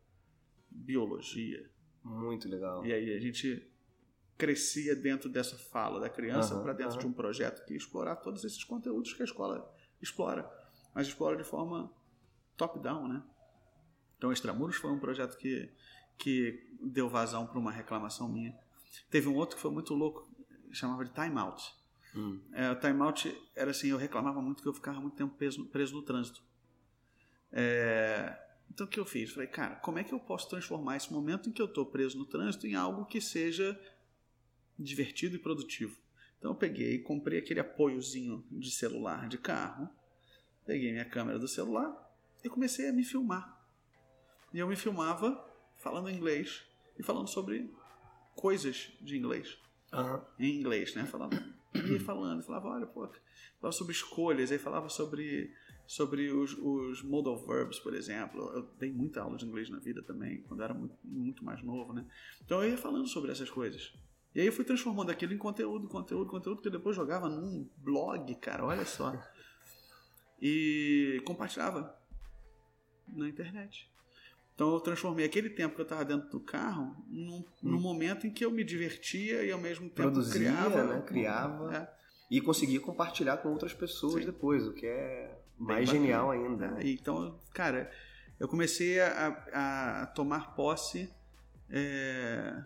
biologia.
Muito legal.
E aí a gente crescia dentro dessa fala da criança uhum, para dentro uhum. de um projeto que explorar todos esses conteúdos que a escola explora, mas explora de forma top-down, né? Então, Extramuros foi um projeto que, que deu vazão para uma reclamação minha. Teve um outro que foi muito louco, chamava de Time Out. Hum. É, o Time Out era assim, eu reclamava muito que eu ficava muito tempo preso, preso no trânsito. É, então o que eu fiz? Falei, cara, como é que eu posso transformar esse momento em que eu estou preso no trânsito em algo que seja divertido e produtivo? Então eu peguei e comprei aquele apoiozinho de celular de carro, peguei minha câmera do celular e comecei a me filmar. E eu me filmava falando inglês e falando sobre coisas de inglês. Uhum. Em inglês, né? Falando, e falando, falava, olha, pô, falava sobre escolhas, aí falava sobre sobre os, os modal verbs, por exemplo. Eu dei muita aula de inglês na vida também, quando era muito, muito mais novo, né? Então eu ia falando sobre essas coisas. E aí eu fui transformando aquilo em conteúdo, conteúdo, conteúdo, que eu depois jogava num blog, cara, olha só. E compartilhava na internet. Então eu transformei aquele tempo que eu estava dentro do carro num, hum. num, momento em que eu me divertia e ao mesmo tempo
Produzia,
criava.
Né? Criava. É. E conseguia compartilhar com outras pessoas Sim. depois, o que é mais genial ainda.
É, então, cara, eu comecei a, a tomar posse é,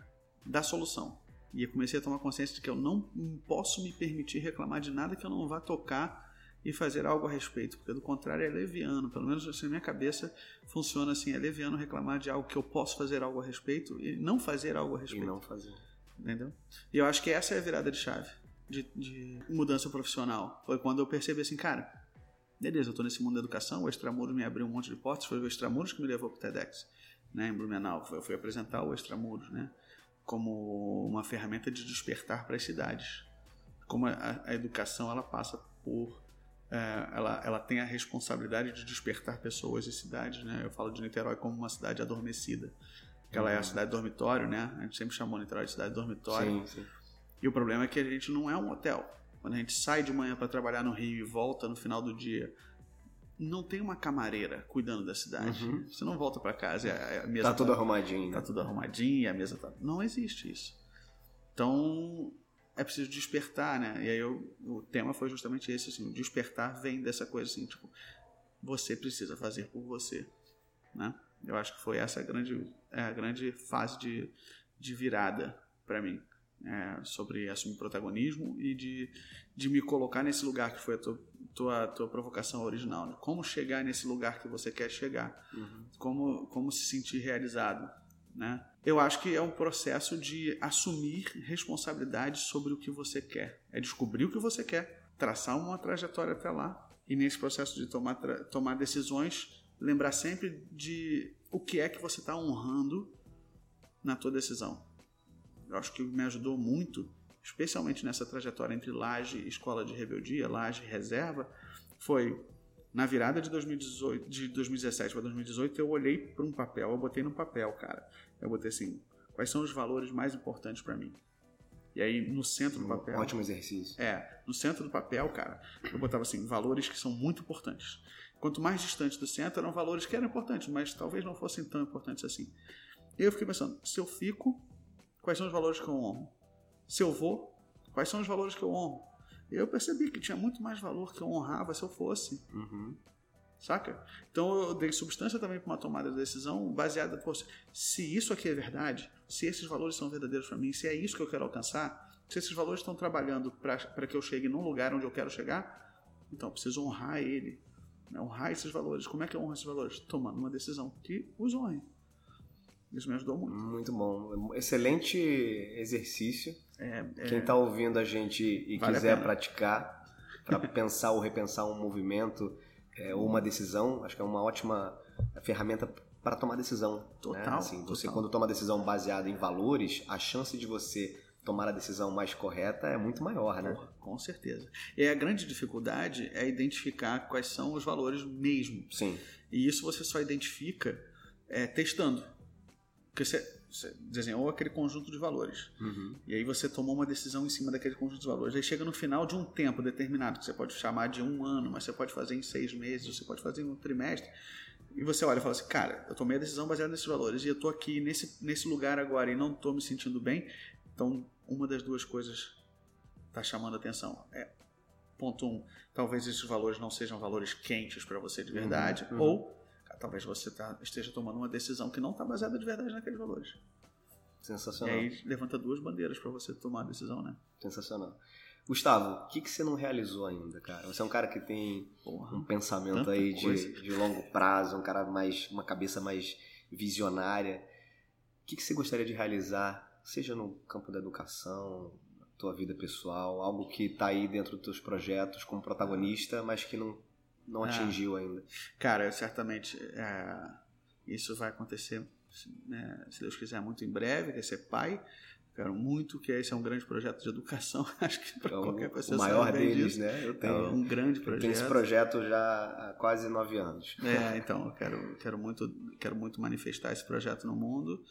da solução. E eu comecei a tomar consciência de que eu não posso me permitir reclamar de nada que eu não vá tocar e fazer algo a respeito, porque do contrário é leviano, pelo menos assim, na minha cabeça funciona assim, é leviano reclamar de algo que eu posso fazer algo a respeito e não fazer algo a respeito.
E não fazer.
Entendeu? E eu acho que essa é a virada de chave de, de mudança profissional. Foi quando eu percebi assim, cara, beleza, eu estou nesse mundo da educação, o Extramuros me abriu um monte de portas, foi o Extramuros que me levou para o TEDx, né, em Blumenau. Eu fui apresentar o Extramuros, né, como uma ferramenta de despertar para as cidades. Como a, a educação ela passa por ela, ela tem a responsabilidade de despertar pessoas e cidades, né? Eu falo de Niterói como uma cidade adormecida, que ela é a uhum. cidade dormitório, né? A gente sempre chamou Niterói de cidade dormitório. Sim, sim. E o problema é que a gente não é um hotel. Quando a gente sai de manhã para trabalhar no Rio e volta no final do dia não tem uma camareira cuidando da cidade.
Uhum.
Você não volta para casa a, a mesa
Tá tudo arrumadinho.
tá tudo arrumadinho, e a mesa tá. Não existe isso. Então é preciso despertar, né? E aí eu- o tema foi justamente esse, assim, despertar vem dessa coisa assim, tipo, você precisa fazer por você, né? Eu acho que foi essa a grande, é, a grande fase de, de virada para mim, é, sobre assumir protagonismo e de, de me colocar nesse lugar que foi a tua, tua, tua provocação original, né? Como chegar nesse lugar que você quer chegar,
Uhum.
como, como se sentir realizado, né? Eu acho que é um processo de assumir responsabilidade sobre o que você quer. É descobrir o que você quer, traçar uma trajetória até lá e nesse processo de tomar, tomar decisões, lembrar sempre de o que é que você está honrando na tua decisão. Eu acho que me ajudou muito, especialmente nessa trajetória entre Laje e Escola de Rebeldia, Laje e Reserva, foi na virada de 2018, de 2017 para 2018, eu olhei para um papel, eu botei no papel, cara. Eu botei assim, quais são os valores mais importantes para mim? E aí no centro do
Um
papel,
ótimo exercício.
é, no centro do papel, cara, eu botava assim, valores que são muito importantes. Quanto mais distante do centro, eram valores que eram importantes, mas talvez não fossem tão importantes assim. E eu fiquei pensando, se eu fico, quais são os valores que eu honro? Se eu vou, quais são os valores que eu honro? Eu percebi que tinha muito mais valor que eu honrava se eu fosse,
Uhum.
saca? Então eu dei substância também para uma tomada de decisão baseada, pô, se isso aqui é verdade, se esses valores são verdadeiros para mim, se é isso que eu quero alcançar, se esses valores estão trabalhando para que eu chegue num lugar onde eu quero chegar, então eu preciso honrar ele, né? honrar esses valores. Como é que eu honro esses valores? Tomando uma decisão que os honre. Isso me ajudou muito.
Muito bom. Excelente exercício.
É, é,
Quem está ouvindo a gente e
Vale
quiser praticar, para pensar ou repensar um movimento é, ou uma decisão, acho que é uma ótima ferramenta para tomar decisão. né?
Total,
Assim, você
total.
quando toma decisão baseada em valores, a chance de você tomar a decisão mais correta é muito maior, né?
Porra, com certeza. E a grande dificuldade é identificar quais são os valores mesmo.
Sim.
E isso você só identifica é, testando. Porque você, você desenhou aquele conjunto de valores.
Uhum.
E aí você tomou uma decisão em cima daquele conjunto de valores. Aí chega no final de um tempo determinado, que você pode chamar de um ano, mas você pode fazer em seis meses, você pode fazer em um trimestre. E você olha e fala assim, cara, eu tomei a decisão baseada nesses valores e eu tô aqui nesse, nesse lugar agora e não tô me sentindo bem. Então, uma das duas coisas tá chamando a atenção. É, ponto um, talvez esses valores não sejam valores quentes para você de verdade,
Uhum, uhum.
ou talvez você tá, esteja tomando uma decisão que não está baseada de verdade naqueles valores. E
Sensacional.
aí levanta duas bandeiras para você tomar a decisão, né?
Sensacional. Gustavo, o que, que você não realizou ainda, cara? Você é um cara que tem
Porra.
um pensamento aí de, de longo prazo, um cara mais, uma cabeça mais visionária. O que, que você gostaria de realizar, seja no campo da educação, na tua vida pessoal, algo que está aí dentro dos teus projetos como protagonista, mas que não, não
Ah.
atingiu ainda?
Cara, eu certamente é, isso vai acontecer, né, se Deus quiser, muito em breve, quer ser pai. Quero muito que esse é um grande projeto de educação. Acho que para
É
qualquer pessoa
o maior deles,
disso.
né? Eu
É
tenho,
um grande
eu
projeto.
tenho esse projeto já há quase nove anos.
É, então, eu quero, quero, muito, quero muito manifestar esse projeto no mundo.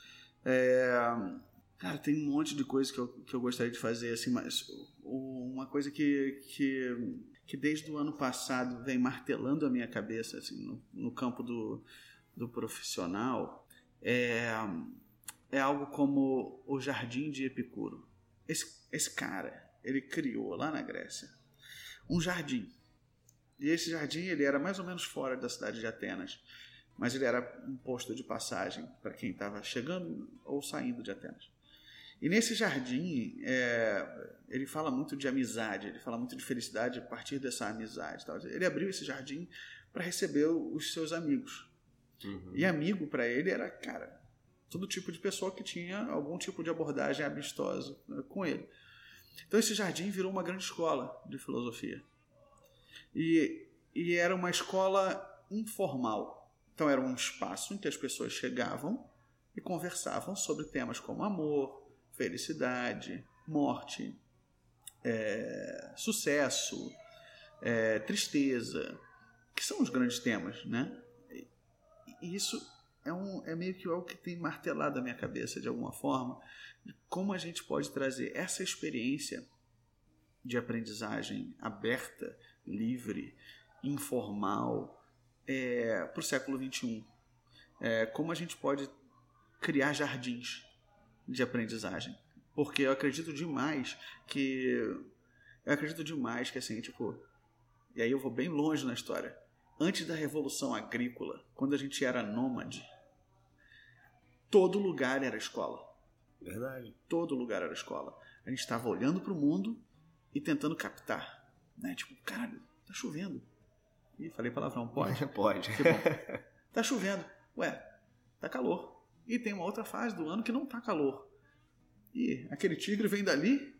É, cara, tem um monte de coisa que eu, que eu gostaria de fazer, assim, mas uma coisa que, que, que desde o ano passado vem martelando a minha cabeça, assim, no, no campo do, do profissional, é, é algo como o Jardim de Epicuro. Esse, esse cara, ele criou lá na Grécia um jardim. E esse jardim ele era mais ou menos fora da cidade de Atenas, mas ele era um posto de passagem para quem estava chegando ou saindo de Atenas. E nesse jardim é, ele fala muito de amizade, ele fala muito de felicidade a partir dessa amizade. Tal. Ele abriu esse jardim para receber os seus amigos.
Uhum.
E amigo para ele era, cara, todo tipo de pessoa que tinha algum tipo de abordagem amistosa né, com ele. Então esse jardim virou uma grande escola de filosofia. E, e era uma escola informal. Então era um espaço em que as pessoas chegavam e conversavam sobre temas como amor, felicidade, morte, é, sucesso, é, tristeza, que são os grandes temas, né? E isso é, um, é meio que algo que tem martelado a minha cabeça de alguma forma, de como a gente pode trazer essa experiência de aprendizagem aberta, livre, informal, é, para o século XXI. É, como a gente pode criar jardins de aprendizagem. Porque eu acredito demais que. Eu acredito demais que assim, tipo. E aí eu vou bem longe na história. Antes da Revolução Agrícola, quando a gente era nômade, todo lugar era escola.
Verdade.
Todo lugar era escola. A gente estava olhando para o mundo e tentando captar. Né? Tipo, caralho, tá chovendo. E falei palavrão, pode?
Pode.
Tá chovendo. Ué, tá calor. E tem uma outra fase do ano que não tá calor. E aquele tigre vem dali.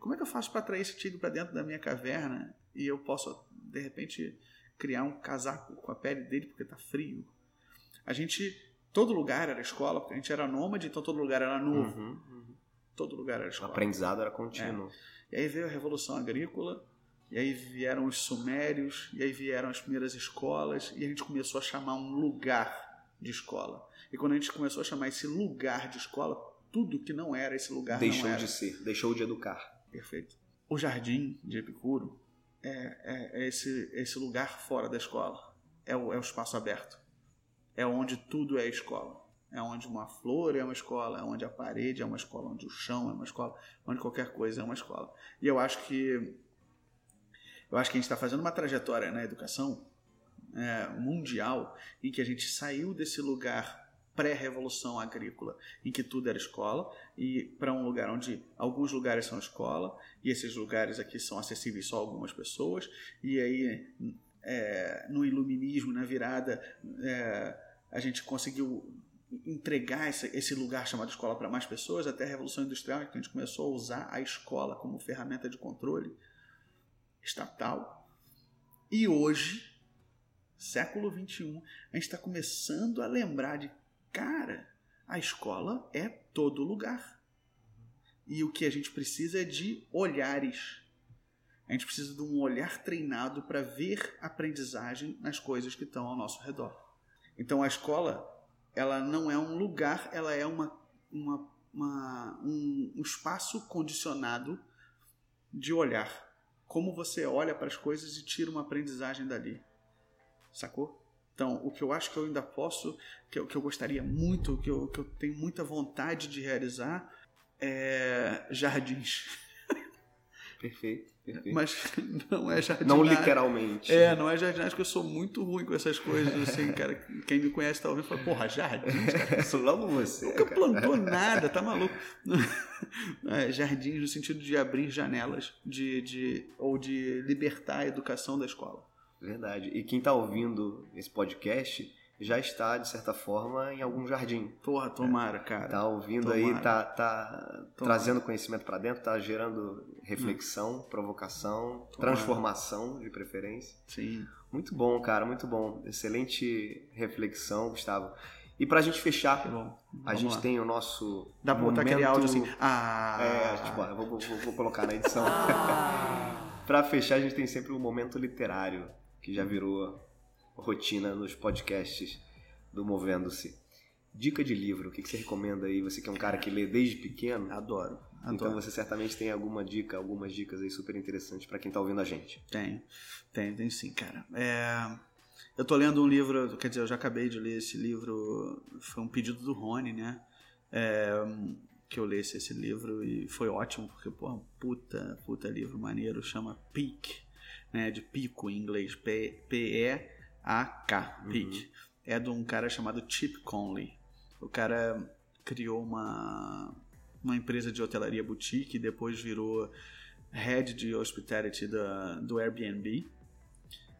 Como é que eu faço para atrair esse tigre para dentro da minha caverna e eu posso, de repente, criar um casaco com a pele dele porque tá frio? A gente. Todo lugar era escola, porque a gente era nômade, então todo lugar era novo.
Uhum, uhum.
Todo lugar era
O
escola.
aprendizado era contínuo.
E aí veio a Revolução Agrícola, e aí vieram os sumérios, e aí vieram as primeiras escolas, e a gente começou a chamar um lugar de escola. E quando a gente começou a chamar esse lugar de escola, tudo que não era esse lugar
Deixou
não era.
de ser, deixou de educar.
Perfeito. O jardim de Epicuro é, é- é esse, esse lugar fora da escola. É o, é o espaço aberto. É onde tudo é escola. É onde uma flor é uma escola, é onde a parede é uma escola, onde o chão é uma escola, onde qualquer coisa é uma escola. E eu acho que eu acho que a gente está fazendo uma trajetória na educação é, mundial em que a gente saiu desse lugar pré-revolução agrícola, em que tudo era escola, e para um lugar onde alguns lugares são escola, e esses lugares aqui são acessíveis só a algumas pessoas, e aí é, no iluminismo, na virada, é, a gente conseguiu entregar esse, lugar chamado escola para mais pessoas, até a Revolução Industrial, em que a gente começou a usar a escola como ferramenta de controle estatal. E hoje, século XXI, a gente está começando a lembrar de, cara, a escola é todo lugar. E o que a gente precisa é de olhares. A gente precisa de um olhar treinado para ver aprendizagem nas coisas que estão ao nosso redor. Então a escola, ela não é um lugar, ela é uma, uma, uma- um, um espaço condicionado de olhar. Como você olha para as coisas e tira uma aprendizagem dali. Sacou? Então, o que eu acho que eu ainda posso, que eu, que eu gostaria muito, que eu, que eu tenho muita vontade de realizar, é jardins.
Perfeito, perfeito.
Mas não é jardinagem.
Não literalmente.
É, não é jardinagem, porque eu sou muito ruim com essas coisas, assim, cara. Quem me conhece tá ouvindo fala, porra, jardins, cara.
Logo você.
Nunca
cara.
plantou nada, tá maluco? É, jardins no sentido de abrir janelas de, de, ou de libertar a educação da escola.
Verdade. E quem tá ouvindo esse podcast já está, de certa forma, em algum jardim.
Porra, tomara, cara.
Tá ouvindo
Tomara.
aí, tá, tá trazendo conhecimento para dentro, tá gerando reflexão, provocação,
Tomara.
transformação, de preferência.
Sim.
Muito bom, cara, muito bom. Excelente reflexão, Gustavo. E pra gente fechar,
bom.
a gente
lá.
tem o nosso.
Dá pra botar aquele áudio assim. Ah.
É, tipo, eu vou, vou- vou colocar na edição. pra fechar, a gente tem sempre um momento literário, que já virou rotina nos podcasts do Movendo-se. Dica de livro, o que que você recomenda aí? Você que é um cara que lê desde pequeno,
Adoro. Adoro.
então você certamente tem alguma dica, algumas dicas aí super interessantes pra quem tá ouvindo a gente.
Tem, tem, tem sim, cara. É, eu tô lendo um livro, quer dizer, eu já acabei de ler esse livro, foi um pedido do Rony, né? É, que eu lesse esse livro e foi ótimo, porque, pô, puta, puta livro maneiro, chama Peak, né? De pico em inglês, P-E-A-K, Peak. É de um cara chamado Chip Conley. O cara criou uma, uma empresa de hotelaria boutique e depois virou head de hospitality da, do Airbnb.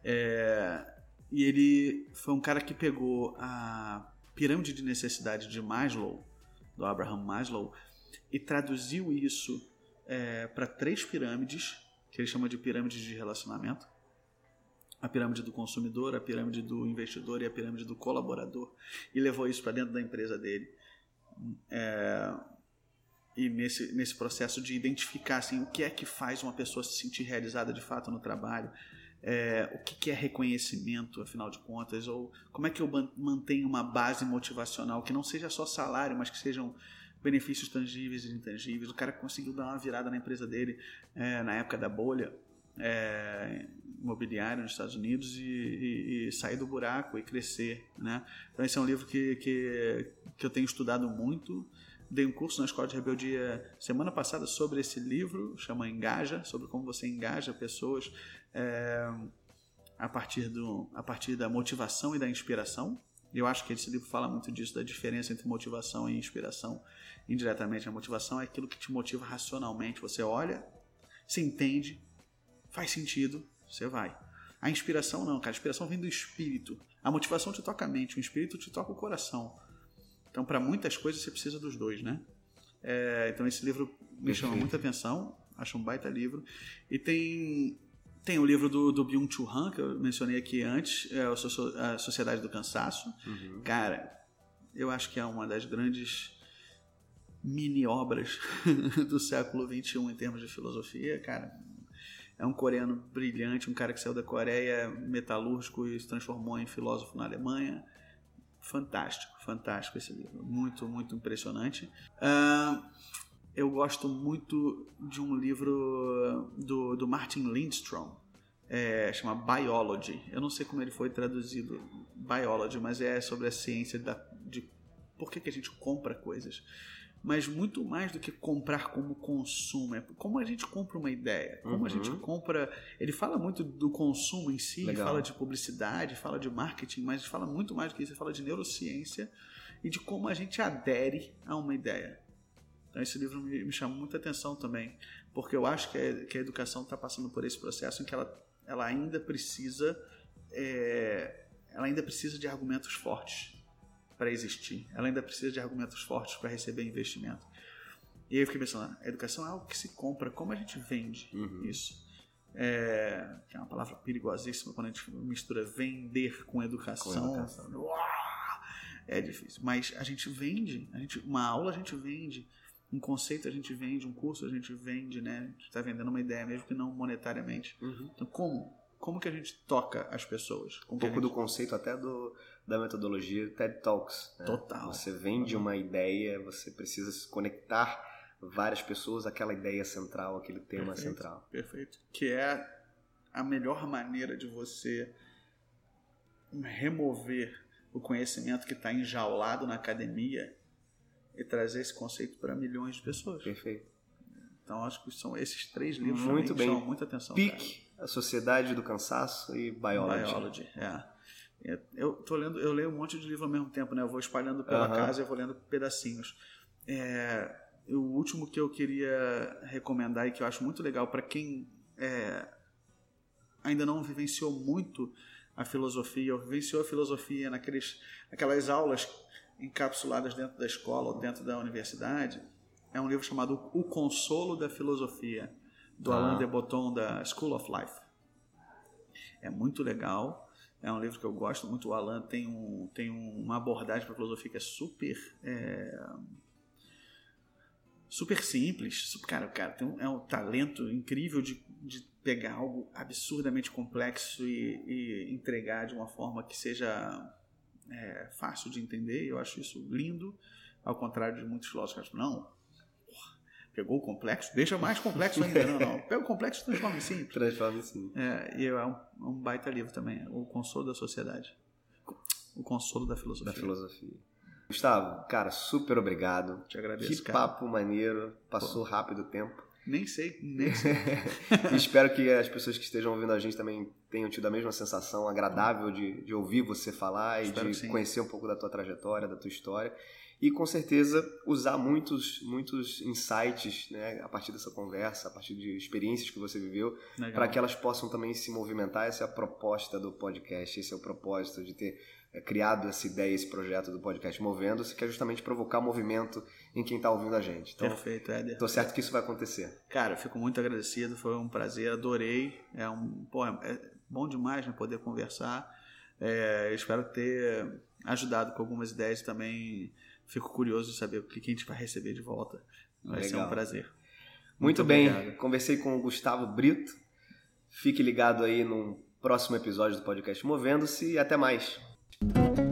É, e ele foi um cara que pegou a pirâmide de necessidade de Maslow, do Abraham Maslow, e traduziu isso para três pirâmides, que ele chama de pirâmides de relacionamento. A pirâmide do consumidor, a pirâmide do investidor e a pirâmide do colaborador. E levou isso para dentro da empresa dele. É, e nesse, nesse processo de identificar assim, o que é que faz uma pessoa se sentir realizada de fato no trabalho, é, o que, que é reconhecimento, afinal de contas, ou como é que eu mantenho uma base motivacional que não seja só salário, mas que sejam benefícios tangíveis e intangíveis. O cara conseguiu dar uma virada na empresa dele é, na época da bolha é, imobiliário nos Estados Unidos e, e, e, sair do buraco e crescer, né? Então esse é um livro que, que, que eu tenho estudado muito. Dei um curso na Escola de Rebeldia semana passada sobre esse livro, chama Engaja, sobre como você engaja pessoas é, a, partir do, a partir da motivação e da inspiração. Eu acho que esse livro fala muito disso, da diferença entre motivação e inspiração. Indiretamente, a motivação é aquilo que te motiva racionalmente. Você olha, se entende, faz sentido, você vai. A inspiração não, cara. A inspiração vem do espírito. A motivação te toca a mente, o espírito te toca o coração. Então, para muitas coisas, você precisa dos dois, né? É, então, esse livro me chama muita atenção. Acho um baita livro. E tem tem o livro do, do Byung-Chul Han, que eu mencionei aqui antes, é a Sociedade do Cansaço. Uhum. Cara, eu acho que é uma das grandes mini obras do século XXI em termos de filosofia. Cara, é um coreano brilhante, um cara que saiu da Coreia metalúrgico e se transformou em filósofo na Alemanha. Fantástico, fantástico esse livro. Muito, muito impressionante. Uh, eu gosto muito de um livro do, do Martin Lindstrom, é, chama Biology. Eu não sei como ele foi traduzido, Biology, mas é sobre a ciência da, de por que, que a gente compra coisas mas muito mais do que comprar como consumo, é como a gente compra uma ideia, como uhum. a gente compra. Ele fala muito do consumo em si, Legal. fala de publicidade, fala de marketing, mas fala muito mais do que isso, ele fala de neurociência e de como a gente adere a uma ideia. Então esse livro me, me chama muita atenção também, porque eu acho que a, que a educação está passando por esse processo em que ela, ela ainda precisa. É, ela ainda precisa de argumentos fortes para existir. Ela ainda precisa de argumentos fortes para receber investimento. E aí eu fiquei pensando, a educação é algo que se compra, como a gente vende uhum. isso? É, que é uma palavra perigosíssima quando a gente mistura vender com educação. Com educação. É difícil. Mas a gente vende, a gente, uma aula a gente vende, um conceito a gente vende, um curso a gente vende, né? A gente está vendendo uma ideia, mesmo que não monetariamente. Uhum. Então, como? Como que a gente toca as pessoas?
um pouco
gente...
do conceito até do, da metodologia TED Talks. Né?
Total.
Você vende uma ideia, você precisa se conectar várias pessoas àquela ideia central, aquele tema
perfeito,
central.
Perfeito. Que é a melhor maneira de você remover o conhecimento que está enjaulado na academia e trazer esse conceito para milhões de pessoas.
Perfeito.
Então acho que são esses três livros
Muito bem.
chamam muita atenção.
Pique, A Sociedade do Cansaço e Biology.
Biology, é. É, eu tô lendo, eu leio um monte de livro ao mesmo tempo, né? Eu vou espalhando pela uhum. casa e vou lendo pedacinhos. É, o último que eu queria recomendar e que eu acho muito legal para quem é, ainda não vivenciou muito a filosofia, ou vivenciou a filosofia naqueles, naquelas aulas encapsuladas dentro da escola ou dentro da universidade, é um livro chamado O Consolo da Filosofia, do ah. Alain de Botton, da School of Life. É muito legal. É um livro que eu gosto muito. O Alan tem, um, tem uma abordagem para a filosofia que é super. É, super simples. Cara, o cara tem um, é um talento incrível de, de pegar algo absurdamente complexo e, e entregar de uma forma que seja é, fácil de entender. Eu acho isso lindo, ao contrário de muitos filósofos que acham, não, pegou o complexo, deixa mais complexo ainda. Não, não. Pega o complexo e transforma em simples.
Transforma em simples.
É, e é um, um, baita livro também, O Consolo da Sociedade. O Consolo da Filosofia.
Da Filosofia. Gustavo, cara, super obrigado.
Te agradeço,
que
cara.
papo maneiro. Passou Pô. rápido o tempo.
Nem sei, nem sei.
espero que as pessoas que estejam ouvindo a gente também tenham tido a mesma sensação agradável de, de ouvir você falar espero e de conhecer um pouco da tua trajetória, da tua história e com certeza usar muitos, muitos insights né, a partir dessa conversa, a partir de experiências que você viveu, para que elas possam também se movimentar. Essa é a proposta do podcast, esse é o propósito de ter criado essa ideia, esse projeto do podcast Movendo-se, que é justamente provocar movimento em quem está ouvindo a gente. Então,
Perfeito, Éder.
Estou certo que isso vai acontecer.
Cara, fico muito agradecido, foi um prazer, adorei. É um pô, é bom demais né, poder conversar. É, espero ter ajudado com algumas ideias também fico curioso de saber o que a gente vai receber de volta. Vai Legal. ser um prazer.
Muito, Muito bem, obrigado. conversei com o Gustavo Brito. Fique ligado aí no próximo episódio do podcast Movendo-se e até mais. Thank you.